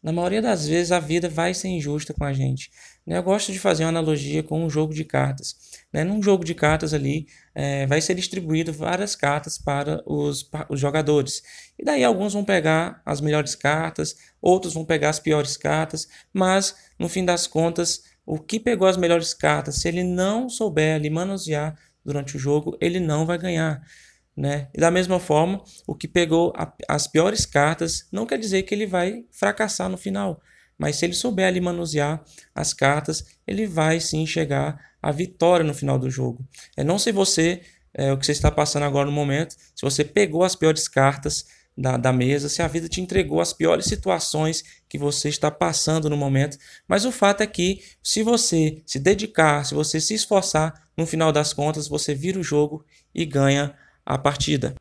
Na maioria das vezes a vida vai ser injusta com a gente. Né? Eu gosto de fazer uma analogia com um jogo de cartas. Né? Num jogo de cartas ali é, vai ser distribuído várias cartas para os, os jogadores. E daí alguns vão pegar as melhores cartas, outros vão pegar as piores cartas, mas no fim das contas, o que pegou as melhores cartas, se ele não souber ali manusear durante o jogo, ele não vai ganhar. Né? E da mesma forma, o que pegou a, as piores cartas não quer dizer que ele vai fracassar no final. Mas se ele souber ali manusear as cartas, ele vai sim chegar à vitória no final do jogo. É não se você, é, o que você está passando agora no momento, se você pegou as piores cartas da, da mesa, se a vida te entregou as piores situações que você está passando no momento. Mas o fato é que, se você se dedicar, se você se esforçar, no final das contas, você vira o jogo e ganha a partida.